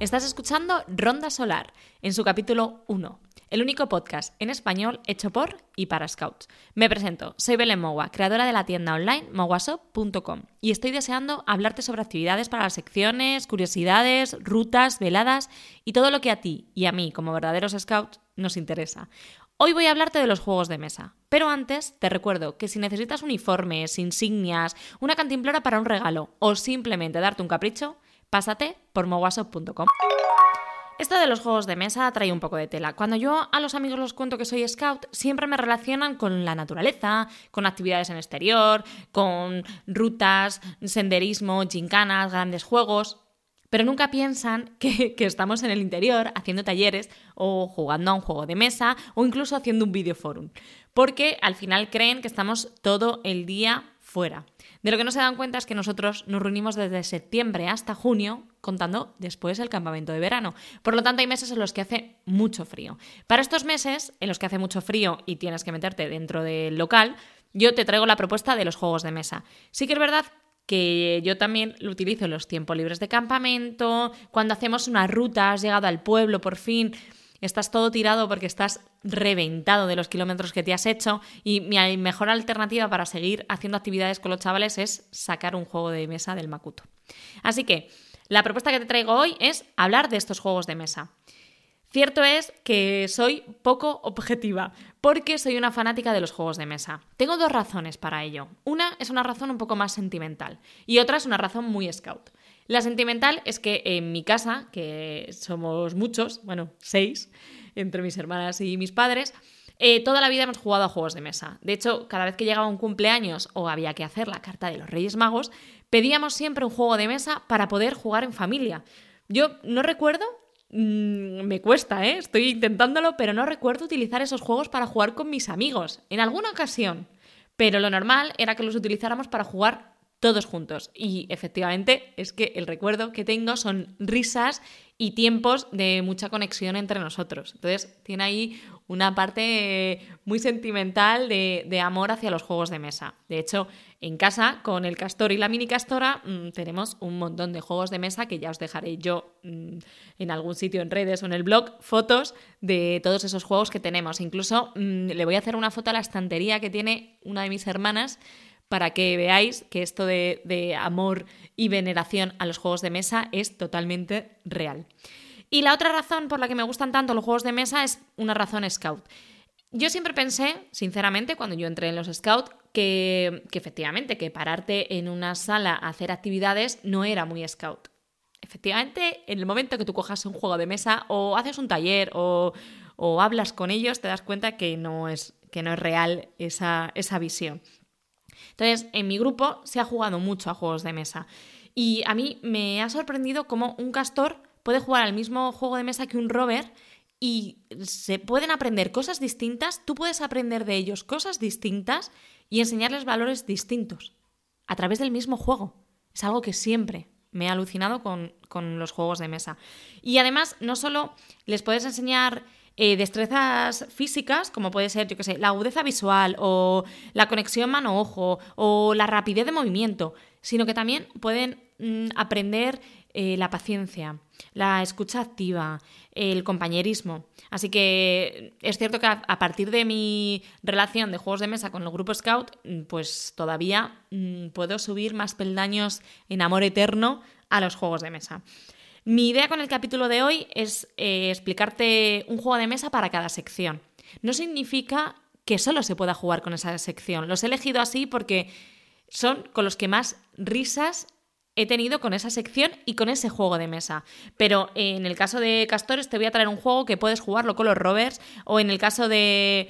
Estás escuchando Ronda Solar en su capítulo 1, el único podcast en español hecho por y para Scouts. Me presento, soy Belén Mogua, creadora de la tienda online moguasop.com y estoy deseando hablarte sobre actividades para las secciones, curiosidades, rutas, veladas y todo lo que a ti y a mí como verdaderos Scouts nos interesa. Hoy voy a hablarte de los juegos de mesa, pero antes te recuerdo que si necesitas uniformes, insignias, una cantimplora para un regalo o simplemente darte un capricho, pásate por moguasop.com. Esto de los juegos de mesa trae un poco de tela. Cuando yo a los amigos les cuento que soy scout, siempre me relacionan con la naturaleza, con actividades en exterior, con rutas, senderismo, gincanas, grandes juegos. Pero nunca piensan que, estamos en el interior haciendo talleres o jugando a un juego de mesa o incluso haciendo un videoforum. Porque al final creen que estamos todo el día fuera. De lo que no se dan cuenta es que nosotros nos reunimos desde septiembre hasta junio, contando después el campamento de verano. Por lo tanto, hay meses en los que hace mucho frío. Para estos meses, en los que hace mucho frío y tienes que meterte dentro del local, yo te traigo la propuesta de los juegos de mesa. Sí que es verdad que yo también lo utilizo en los tiempos libres de campamento, cuando hacemos una ruta, has llegado al pueblo por fin estás todo tirado porque estás reventado de los kilómetros que te has hecho y mi mejor alternativa para seguir haciendo actividades con los chavales es sacar un juego de mesa del Makuto. Así que la propuesta que te traigo hoy es hablar de estos juegos de mesa. Cierto es que soy poco objetiva, porque soy una fanática de los juegos de mesa. Tengo dos razones para ello. Una es una razón un poco más sentimental y otra es una razón muy scout. La sentimental es que en mi casa, que somos muchos, bueno, seis, entre mis hermanas y mis padres, eh, toda la vida hemos jugado a juegos de mesa. De hecho, cada vez que llegaba un cumpleaños o había que hacer la carta de los Reyes Magos, pedíamos siempre un juego de mesa para poder jugar en familia. Yo no recuerdo, mmm, me cuesta, ¿eh? estoy intentándolo, pero no recuerdo utilizar esos juegos para jugar con mis amigos. En alguna ocasión. Pero lo normal era que los utilizáramos para jugar todos juntos. Y efectivamente es que el recuerdo que tengo son risas y tiempos de mucha conexión entre nosotros. Entonces tiene ahí una parte muy sentimental de, amor hacia los juegos de mesa. De hecho, en casa, con el castor y la mini castora, mm, tenemos un montón de juegos de mesa que ya os dejaré yo mm, en algún sitio en redes o en el blog, fotos de todos esos juegos que tenemos. Incluso mm, le voy a hacer una foto a la estantería que tiene una de mis hermanas para que veáis que esto de, amor y veneración a los juegos de mesa es totalmente real. Y la otra razón por la que me gustan tanto los juegos de mesa es una razón scout. Yo siempre pensé, sinceramente, cuando yo entré en los scouts, que, que, efectivamente, que pararte en una sala a hacer actividades no era muy scout. Efectivamente, en el momento que tú cojas un juego de mesa o haces un taller o, o hablas con ellos, te das cuenta que no es, que no es real esa, esa visión. Entonces, en mi grupo se ha jugado mucho a juegos de mesa. Y a mí me ha sorprendido cómo un castor puede jugar al mismo juego de mesa que un rover y se pueden aprender cosas distintas, tú puedes aprender de ellos cosas distintas y enseñarles valores distintos a través del mismo juego. Es algo que siempre me ha alucinado con, con los juegos de mesa. Y además, no solo les puedes enseñar eh, destrezas físicas, como puede ser, yo qué sé, la agudeza visual o la conexión mano-ojo o la rapidez de movimiento, sino que también pueden mm, aprender eh, la paciencia, la escucha activa, el compañerismo. Así que es cierto que a, partir de mi relación de juegos de mesa con el grupo Scout, mm, pues todavía mm, puedo subir más peldaños en amor eterno a los juegos de mesa. Mi idea con el capítulo de hoy es eh, explicarte un juego de mesa para cada sección. No significa que solo se pueda jugar con esa sección. Los he elegido así porque son con los que más risas he tenido con esa sección y con ese juego de mesa. Pero en el caso de Castores te voy a traer un juego que puedes jugarlo con los rovers o en el caso de,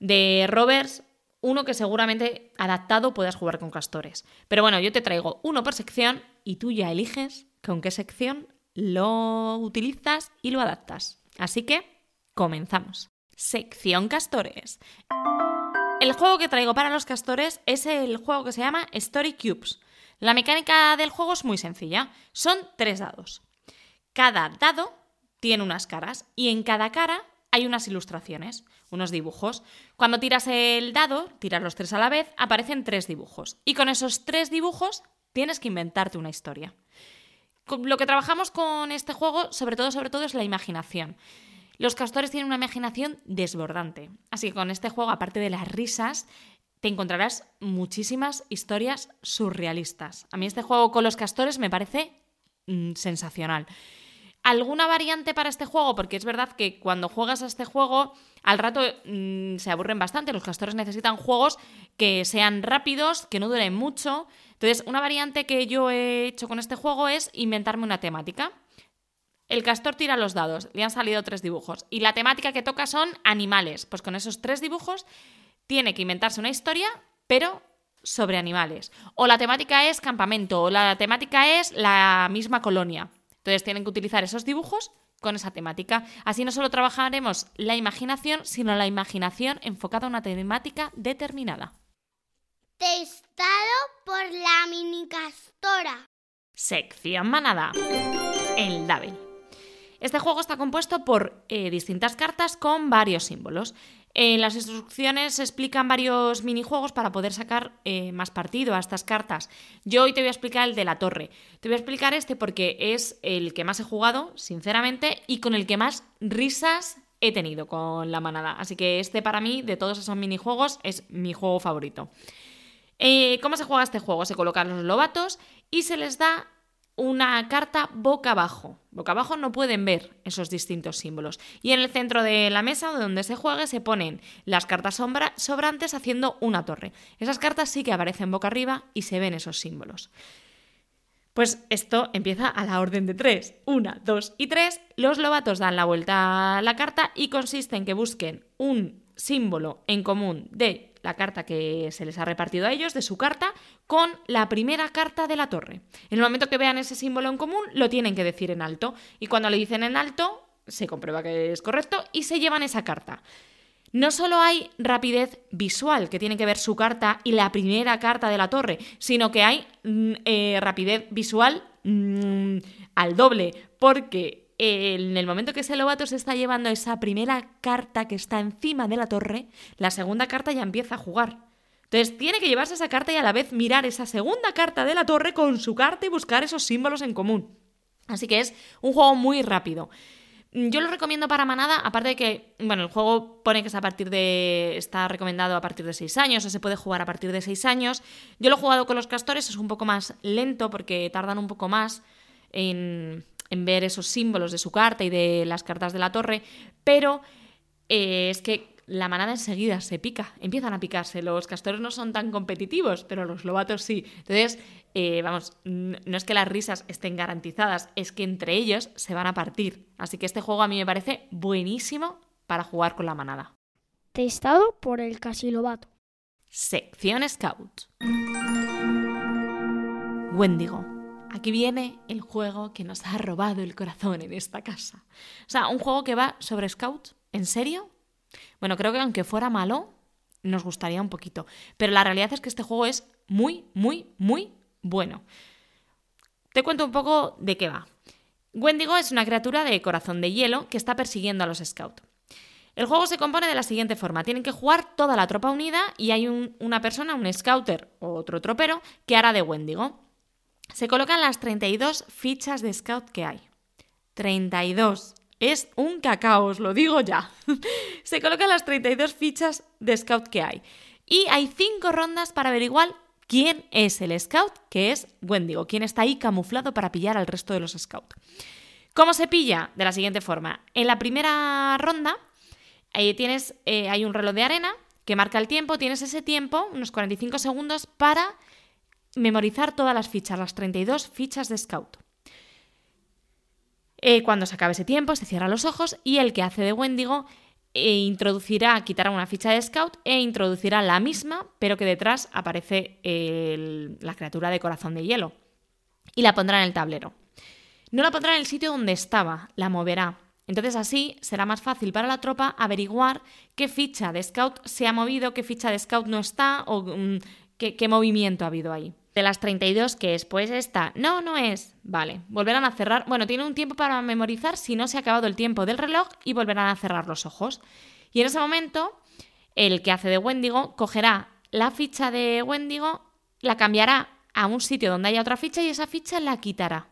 de rovers uno que seguramente adaptado puedas jugar con castores. Pero bueno, yo te traigo uno por sección y tú ya eliges con qué sección lo utilizas y lo adaptas. Así que, comenzamos. Sección castores. El juego que traigo para los castores es el juego que se llama Story Cubes. La mecánica del juego es muy sencilla. Son tres dados. Cada dado tiene unas caras y en cada cara hay unas ilustraciones, unos dibujos. Cuando tiras el dado, tiras los tres a la vez, aparecen tres dibujos. Y con esos tres dibujos tienes que inventarte una historia. lo que trabajamos con este juego, sobre todo, sobre todo, es la imaginación. Los castores tienen una imaginación desbordante. Así que con este juego, aparte de las risas, te encontrarás muchísimas historias surrealistas. A mí este juego con los castores me parece mm, sensacional. ¿Alguna variante para este juego? Porque es verdad que cuando juegas a este juego, al rato mm, se aburren bastante. Los castores necesitan juegos que sean rápidos, que no duren mucho. Entonces, una variante que yo he hecho con este juego es inventarme una temática. El castor tira los dados, le han salido tres dibujos. Y la temática que toca son animales. Pues con esos tres dibujos tiene que inventarse una historia, pero sobre animales. O la temática es campamento, o la temática es la misma colonia. Entonces tienen que utilizar esos dibujos con esa temática. Así no solo trabajaremos la imaginación, sino la imaginación enfocada a una temática determinada. Testado por la mini castora. Sección manada. El Dabel. Este juego está compuesto por eh, distintas cartas con varios símbolos. En las instrucciones se explican varios minijuegos para poder sacar eh, más partido a estas cartas. Yo hoy te voy a explicar el de la torre. Te voy a explicar este porque es el que más he jugado, sinceramente, y con el que más risas he tenido con la manada. Así que este para mí, de todos esos minijuegos, es mi juego favorito. Eh, ¿Cómo se juega este juego? Se colocan los lobatos y se les da una carta boca abajo. Boca abajo no pueden ver esos distintos símbolos. Y en el centro de la mesa donde se juegue se ponen las cartas sobrantes haciendo una torre. Esas cartas sí que aparecen boca arriba y se ven esos símbolos. Pues esto empieza a la orden de tres. Una, dos y tres. Los lobatos dan la vuelta a la carta y consiste en que busquen un símbolo en común de la carta que se les ha repartido a ellos, de su carta, con la primera carta de la torre. En el momento que vean ese símbolo en común, lo tienen que decir en alto. Y cuando le dicen en alto, se comprueba que es correcto y se llevan esa carta. No solo hay rapidez visual, que tiene que ver su carta y la primera carta de la torre, sino que hay mm, eh, rapidez visual mm, al doble, porque en el momento que ese lobato se está llevando esa primera carta que está encima de la torre, la segunda carta ya empieza a jugar. Entonces tiene que llevarse esa carta y a la vez mirar esa segunda carta de la torre con su carta y buscar esos símbolos en común. Así que es un juego muy rápido. Yo lo recomiendo para manada, aparte de que, bueno, el juego pone que es a partir de. está recomendado a partir de 6 años, o se puede jugar a partir de 6 años. Yo lo he jugado con los castores, es un poco más lento porque tardan un poco más en, en ver esos símbolos de su carta y de las cartas de la torre, pero eh, es que la manada enseguida se pica, empiezan a picarse. Los castores no son tan competitivos, pero los lobatos sí. Entonces, eh, vamos, no es que las risas estén garantizadas, es que entre ellos se van a partir. Así que este juego a mí me parece buenísimo para jugar con la manada. Testado por el casilobato. Sección Scout. Wendigo. Aquí viene el juego que nos ha robado el corazón en esta casa. O sea, un juego que va sobre Scout. ¿En serio? Bueno, creo que aunque fuera malo, nos gustaría un poquito. Pero la realidad es que este juego es muy, muy, muy bueno. Te cuento un poco de qué va. Wendigo es una criatura de corazón de hielo que está persiguiendo a los Scouts. El juego se compone de la siguiente forma. Tienen que jugar toda la tropa unida y hay una persona, un scouter o otro tropero, que hará de Wendigo. Se colocan las 32 fichas de scout que hay. 32. Es un cacao, os lo digo ya. Se colocan las 32 fichas de scout que hay. Y hay 5 rondas para averiguar quién es el scout, que es Wendigo, quién está ahí camuflado para pillar al resto de los scouts. ¿Cómo se pilla? De la siguiente forma. En la primera ronda ahí tienes, eh, hay un reloj de arena que marca el tiempo, tienes ese tiempo, unos 45 segundos, para memorizar todas las fichas, las 32 fichas de Scout. Eh, cuando se acabe ese tiempo, se cierran los ojos y el que hace de Wendigo e introducirá, quitará una ficha de Scout e introducirá la misma, pero que detrás aparece la criatura de corazón de hielo. Y la pondrá en el tablero. No la pondrá en el sitio donde estaba, la moverá. Entonces así será más fácil para la tropa averiguar qué ficha de Scout se ha movido, qué ficha de Scout no está o mm, qué movimiento ha habido ahí de las 32 que es, pues esta, no, no es, vale, volverán a cerrar, bueno, tiene un tiempo para memorizar si no se ha acabado el tiempo del reloj y volverán a cerrar los ojos. Y en ese momento, el que hace de Wendigo cogerá la ficha de Wendigo, la cambiará a un sitio donde haya otra ficha y esa ficha la quitará.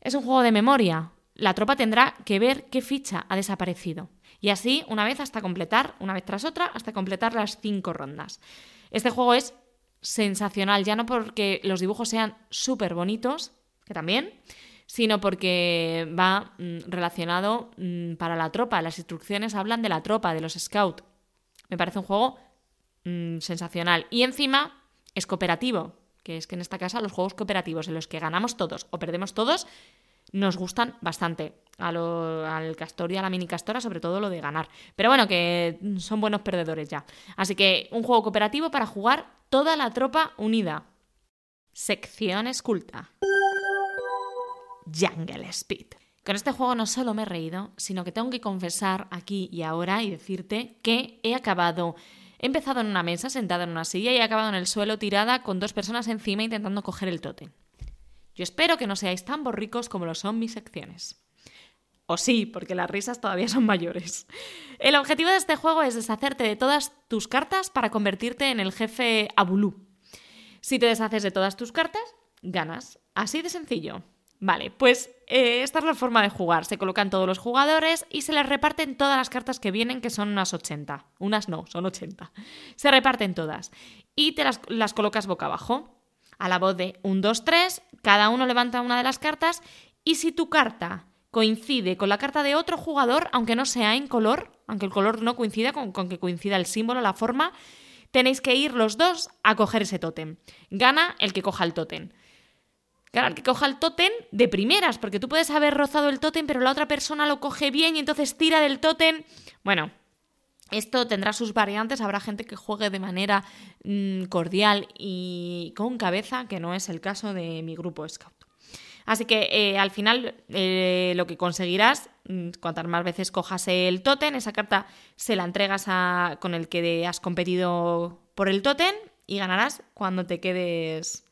Es un juego de memoria. La tropa tendrá que ver qué ficha ha desaparecido. Y así, una vez hasta completar, una vez tras otra, hasta completar las cinco rondas. Este juego es sensacional, ya no porque los dibujos sean súper bonitos, que también, sino porque va mm, relacionado mm, para la tropa. Las instrucciones hablan de la tropa, de los scouts. Me parece un juego mm, sensacional. Y encima es cooperativo, que es que en esta casa los juegos cooperativos en los que ganamos todos o perdemos todos nos gustan bastante. al castor y a la mini castora, sobre todo lo de ganar. Pero bueno, que son buenos perdedores ya. Así que un juego cooperativo para jugar toda la tropa unida. Sección esculta. Jungle Speed. Con este juego no solo me he reído, sino que tengo que confesar aquí y ahora y decirte que he acabado He empezado en una mesa, sentada en una silla, y he acabado en el suelo tirada con dos personas encima intentando coger el tótem. Yo espero que no seáis tan borricos como lo son mis secciones. O sí, porque las risas todavía son mayores. El objetivo de este juego es deshacerte de todas tus cartas para convertirte en el jefe Abulú. Si te deshaces de todas tus cartas, ganas. Así de sencillo. Vale, pues eh, esta es la forma de jugar. Se colocan todos los jugadores y se les reparten todas las cartas que vienen, que son unas 80. Unas no, son 80. Se reparten todas. Y te las, las colocas boca abajo. A la voz de 1, 2, 3, cada uno levanta una de las cartas y si tu carta coincide con la carta de otro jugador, aunque no sea en color, aunque el color no coincida con, con que coincida el símbolo, la forma, tenéis que ir los dos a coger ese tótem. Gana el que coja el tótem. Claro, el que coja el tótem de primeras, porque tú puedes haber rozado el tótem, pero la otra persona lo coge bien y entonces tira del tótem. Bueno, esto tendrá sus variantes, habrá gente que juegue de manera mm, cordial y con cabeza, que no es el caso de mi grupo Scout. Así que eh, al final eh, lo que conseguirás, mm, cuantas más veces cojas el tótem, esa carta se la entregas a, con el que has competido por el tótem y ganarás cuando te quedes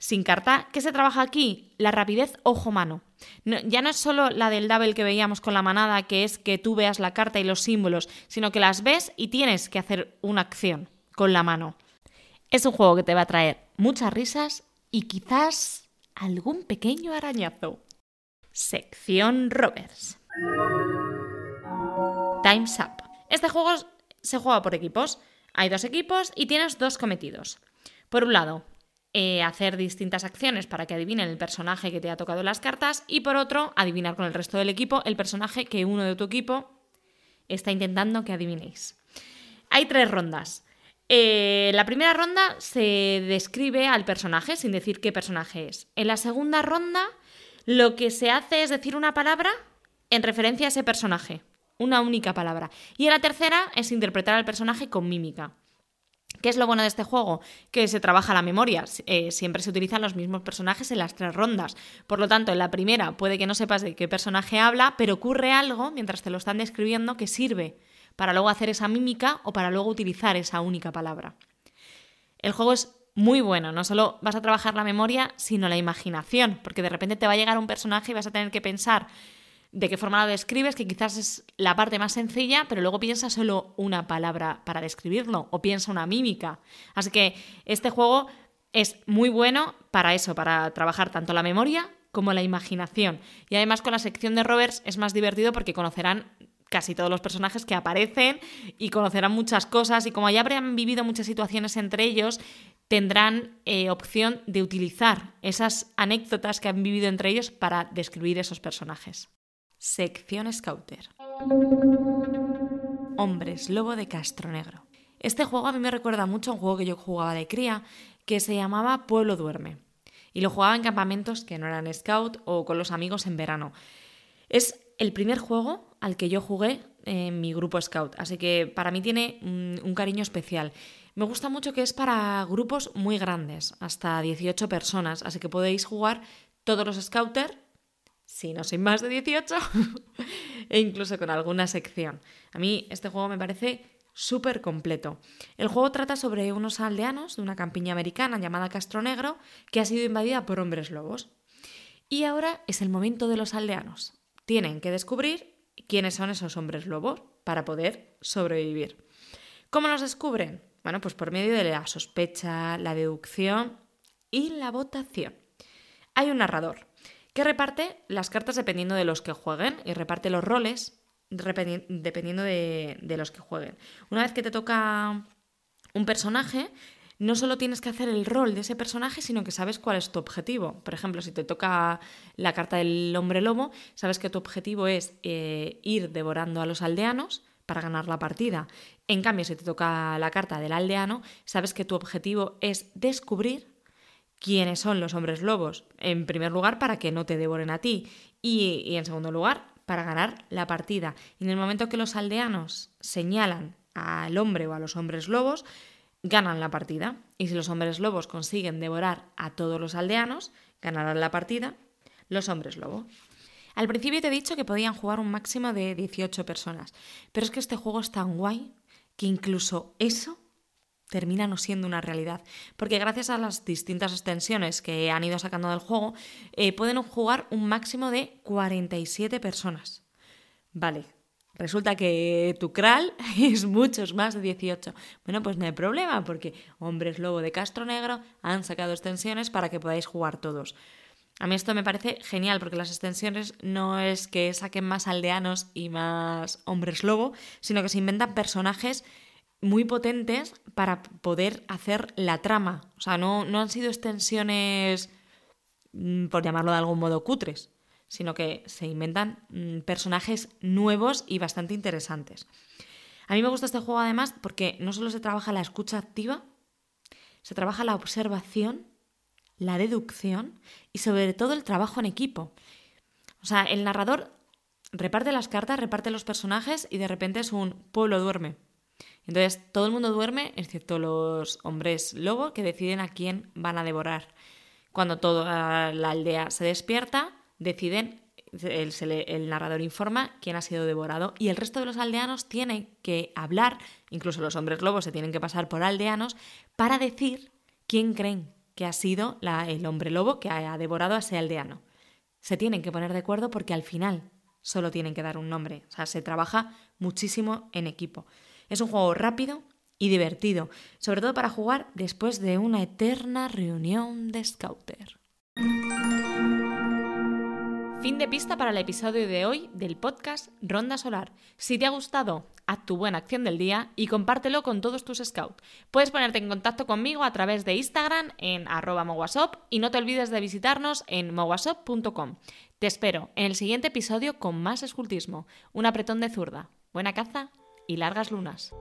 sin carta. ¿Qué se trabaja aquí? La rapidez ojo-mano. ya no es solo la del double que veíamos con la manada, que es que tú veas la carta y los símbolos, sino que las ves y tienes que hacer una acción con la mano. Es un juego que te va a traer muchas risas y quizás algún pequeño arañazo. Sección Rovers. Time's Up. Este juego se juega por equipos. Hay dos equipos y tienes dos cometidos. Por un lado, eh, hacer distintas acciones para que adivinen el personaje que te ha tocado las cartas y por otro, adivinar con el resto del equipo el personaje que uno de tu equipo está intentando que adivinéis. Hay tres rondas. Eh, la primera ronda se describe al personaje sin decir qué personaje es. En la segunda ronda lo que se hace es decir una palabra en referencia a ese personaje, una única palabra. Y en la tercera es interpretar al personaje con mímica. ¿Qué es lo bueno de este juego? Que se trabaja la memoria. Eh, siempre se utilizan los mismos personajes en las tres rondas. Por lo tanto, en la primera puede que no sepas de qué personaje habla, pero ocurre algo mientras te lo están describiendo que sirve para luego hacer esa mímica o para luego utilizar esa única palabra. El juego es muy bueno, no solo vas a trabajar la memoria, sino la imaginación, porque de repente te va a llegar un personaje y vas a tener que pensar de qué forma lo describes, que quizás es la parte más sencilla, pero luego piensa solo una palabra para describirlo o piensa una mímica. Así que este juego es muy bueno para eso, para trabajar tanto la memoria como la imaginación. Y además con la sección de Rovers es más divertido porque conocerán casi todos los personajes que aparecen y conocerán muchas cosas y como ya habrán vivido muchas situaciones entre ellos, tendrán eh, opción de utilizar esas anécdotas que han vivido entre ellos para describir esos personajes. Sección Scouter. Hombres Lobo de Castro Negro. Este juego a mí me recuerda mucho a un juego que yo jugaba de cría que se llamaba Pueblo Duerme. Y lo jugaba en campamentos que no eran scout o con los amigos en verano. Es el primer juego al que yo jugué en mi grupo scout, así que para mí tiene un cariño especial. Me gusta mucho que es para grupos muy grandes, hasta 18 personas, así que podéis jugar todos los scouters si no soy más de 18, e incluso con alguna sección. A mí este juego me parece súper completo. El juego trata sobre unos aldeanos de una campiña americana llamada Castro Negro que ha sido invadida por hombres lobos. Y ahora es el momento de los aldeanos. Tienen que descubrir quiénes son esos hombres lobos para poder sobrevivir. ¿Cómo los descubren? Bueno, pues por medio de la sospecha, la deducción y la votación. Hay un narrador que reparte las cartas dependiendo de los que jueguen y reparte los roles dependiendo de, los que jueguen. Una vez que te toca un personaje, no solo tienes que hacer el rol de ese personaje, sino que sabes cuál es tu objetivo. Por ejemplo, si te toca la carta del hombre lobo, sabes que tu objetivo es eh, ir devorando a los aldeanos para ganar la partida. En cambio, si te toca la carta del aldeano, sabes que tu objetivo es descubrir quiénes son los hombres lobos, en primer lugar, para que no te devoren a ti, y, en segundo lugar, para ganar la partida. Y en el momento que los aldeanos señalan al hombre o a los hombres lobos, ganan la partida. Y si los hombres lobos consiguen devorar a todos los aldeanos, ganarán la partida los hombres lobo. Al principio te he dicho que podían jugar un máximo de 18 personas, pero es que este juego es tan guay que incluso eso termina no siendo una realidad, porque gracias a las distintas extensiones que han ido sacando del juego, eh, pueden jugar un máximo de 47 personas. Vale, Resulta que tu cral es muchos más de 18. Bueno, pues no hay problema, porque Hombres Lobo de Castro Negro han sacado extensiones para que podáis jugar todos. A mí esto me parece genial, porque las extensiones no es que saquen más aldeanos y más hombres lobo, sino que se inventan personajes muy potentes para poder hacer la trama. O sea, no, no han sido extensiones, mm, por llamarlo de algún modo, cutres sino que se inventan mm, personajes nuevos y bastante interesantes. A mí me gusta este juego además porque no solo se trabaja la escucha activa, se trabaja la observación, la deducción y sobre todo el trabajo en equipo. O sea, el narrador reparte las cartas, reparte los personajes y de repente es un pueblo duerme. Entonces todo el mundo duerme, excepto los hombres lobo que deciden a quién van a devorar. Cuando toda la aldea se despierta, deciden, el, narrador informa quién ha sido devorado y el resto de los aldeanos tienen que hablar, incluso los hombres lobos se tienen que pasar por aldeanos, para decir quién creen que ha sido el hombre lobo que ha devorado a ese aldeano. Se tienen que poner de acuerdo porque al final solo tienen que dar un nombre. O sea, se trabaja muchísimo en equipo. Es un juego rápido y divertido, sobre todo para jugar después de una eterna reunión de Scouter. Fin de pista para el episodio de hoy del podcast Ronda Solar. Si te ha gustado, haz tu buena acción del día y compártelo con todos tus scouts. Puedes ponerte en contacto conmigo a través de Instagram en arroba y no te olvides de visitarnos en mowasop.com. Te espero en el siguiente episodio con más escultismo. Un apretón de zurda, buena caza y largas lunas.